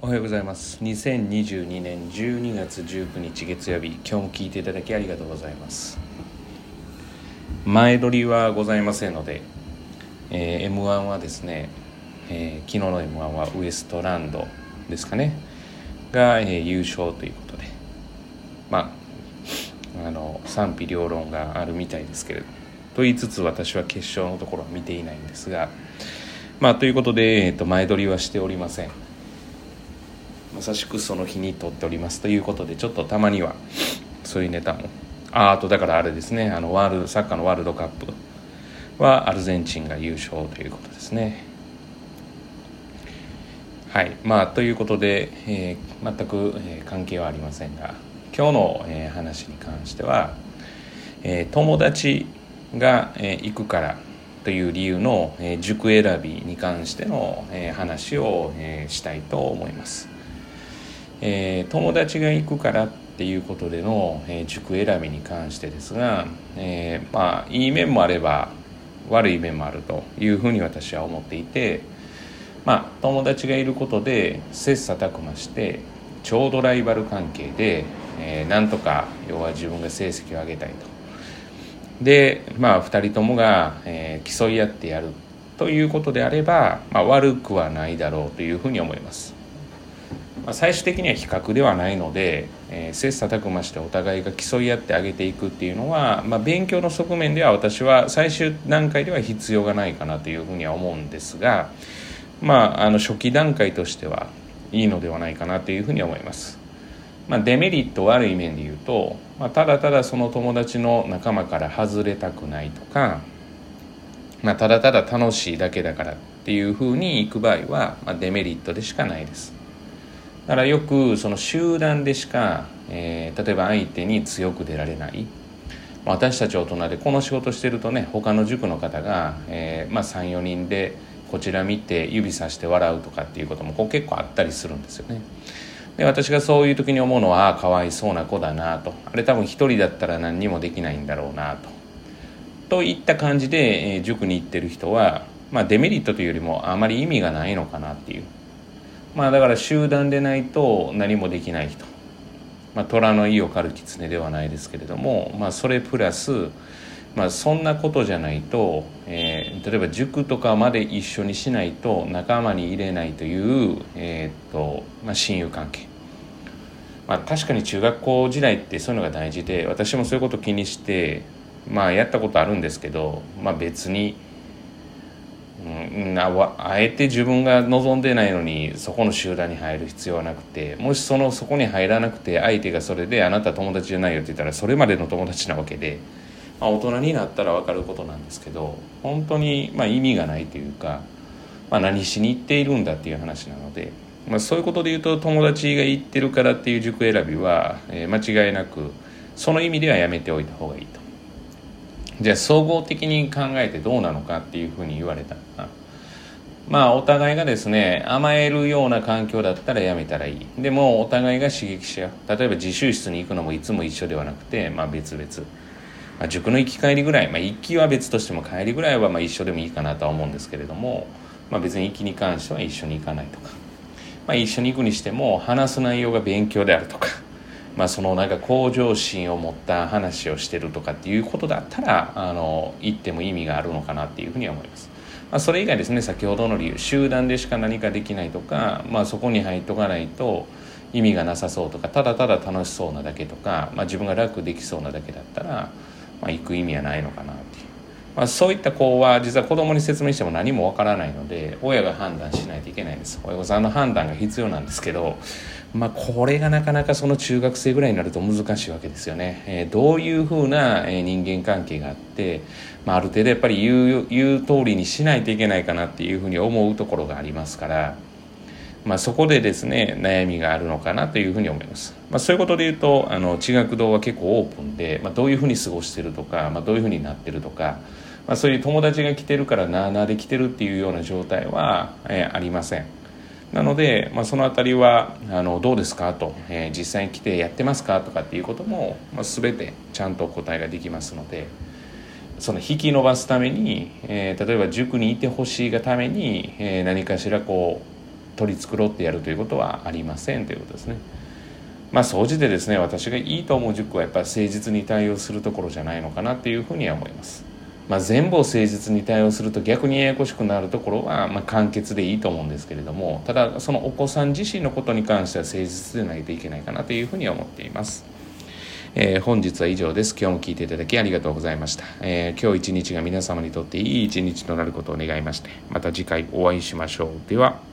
おはようございます。2022年12月19日月曜日。今日も聞いていただきありがとうございます。前撮りはございませんので、えー、m 1はですね、えー、昨日の m 1はウエストランドですかね。が、えー、優勝ということで。まああの賛否両論があるみたいですけれど。と言いつつ私は決勝のところは見ていないんですが。まあということで、えー、と前撮りはしておりません。まさしくその日に撮っておりますということでちょっとたまにはそういうネタも。ああとだからあれですね。あのワールサッカーのワールドカップはアルゼンチンが優勝ということですね。はい。まあということで、えー、全く、えー、関係はありませんが今日の、えー、話に関しては、えー、友達が、えー、行くからという理由の、えー、塾選びに関しての、えー、話を、えー、したいと思います。えー、友達が行くからっていうことでの、えー、塾選びに関してですが、えー、まあいい面もあれば悪い面もあるというふうに私は思っていてまあ友達がいることで切磋琢磨してちょうどライバル関係で、えー、なんとか要は自分が成績を上げたいと。でまあ2人ともが、えー、競い合ってやるということであれば、まあ、悪くはないだろうというふうに思います。まあ、最終的には比較ではないので、えー、切磋琢磨してお互いが競い合ってあげていくっていうのは、まあ、勉強の側面では私は最終段階では必要がないかなというふうには思うんですが、まあ、あの初期段階としてはいいのではないかなというふうに思います。まあ、デメリット悪い面で言うと、まあ、ただただその友達の仲間から外れたくないとか、まあ、ただただ楽しいだけだからっていうふうにいく場合は、まあ、デメリットでしかないです。だからよくその集団でしか、えー、例えば相手に強く出られない私たち大人でこの仕事してるとね他の塾の方が、えーまあ、34人でこちら見て指さして笑うとかっていうこともこう結構あったりするんですよね。で私がそういう時に思うのはかわいそうな子だなとあれ多分一人だったら何にもできないんだろうなと。といった感じで、えー、塾に行ってる人は、まあ、デメリットというよりもあまり意味がないのかなっていうまあだから集団でないと何もできない人、まあ、虎の意を狩る狐ではないですけれども、まあ、それプラス、まあ、そんなことじゃないと、えー、例えば塾とかまで一緒にしないと仲間に入れないという、えー、っとまあ、親友関係。まあ、確かに中学校時代ってそういうのが大事で私もそういうこと気にしてまあやったことあるんですけど、まあ、別にうん、あえて自分が望んでないのにそこの集団に入る必要はなくてもしそのそこに入らなくて相手がそれであなた友達じゃないよって言ったらそれまでの友達なわけで、まあ、大人になったら分かることなんですけど本当にま意味がないというか、まあ、何しに行っているんだっていう話なので、まあ、そういうことで言うと友達が行ってるからっていう塾選びは、えー、間違いなくその意味ではやめておいた方がいいと。じゃあ総合的に考えてどうなのかっていうふうに言われたまあお互いがですね甘えるような環境だったらやめたらいい。でもお互いが刺激し合う。例えば自習室に行くのもいつも一緒ではなくて、まあ、別々、まあ、塾の行き帰りぐらい、まあ、行きは別としても帰りぐらいはまあ一緒でもいいかなとは思うんですけれども、まあ、別に行きに関しては一緒に行かないとか、まあ、一緒に行くにしても話す内容が勉強であるとか。まあ、そのなんか向上心を持った話をしてるとかっていうことだったらあの言っても意味があるのかなっていうふうには思います。まあ、それ以外ですね先ほどの理由集団でしか何かできないとか、まあ、そこに入っとかないと意味がなさそうとかただただ楽しそうなだけとか、まあ、自分が楽できそうなだけだったら、まあ、行く意味はないのかなっていう、まあ、そういった子は実は子供に説明しても何もわからないので親が判断しないといけないんです親御さんの判断が必要なんですけどまあ、これがなかなかその中学生ぐらいになると難しいわけですよね。えー、どういうふうな人間関係があって、まあ、ある程度やっぱり言う言う通りにしないといけないかなっていうふうに思うところがありますから、まあ、そこでですね悩みがあるのかなというふうに思います。まあ、そういうことで言うとあの地学堂は結構オープンで、まあ、どういうふうに過ごしてるとか、まあ、どういうふうになってるとか、まあ、そういう友達が来てるからなあなあで来てるっていうような状態は、えー、ありません。なので、まあ、その辺りはあのどうですか？と、えー、実際に来てやってますか？とかっていうことも、まあ、全てちゃんとお答えができますのでその引き伸ばすために、えー、例えば塾にいてほしいがために、えー、何かしらこう取り繕ってやるということはありませんということですね。まあ総じてですね私がいいと思う塾はやっぱり誠実に対応するところじゃないのかなっていうふうには思います。まあ、全部を誠実に対応すると逆にややこしくなるところは、まあ、簡潔でいいと思うんですけれどもただそのお子さん自身のことに関しては誠実でないといけないかなというふうに思っています。えー、本日は以上です。今日も聞いていただきありがとうございました。えー、今日一日が皆様にとっていい一日となることを願いまして、また次回お会いしましょう。では。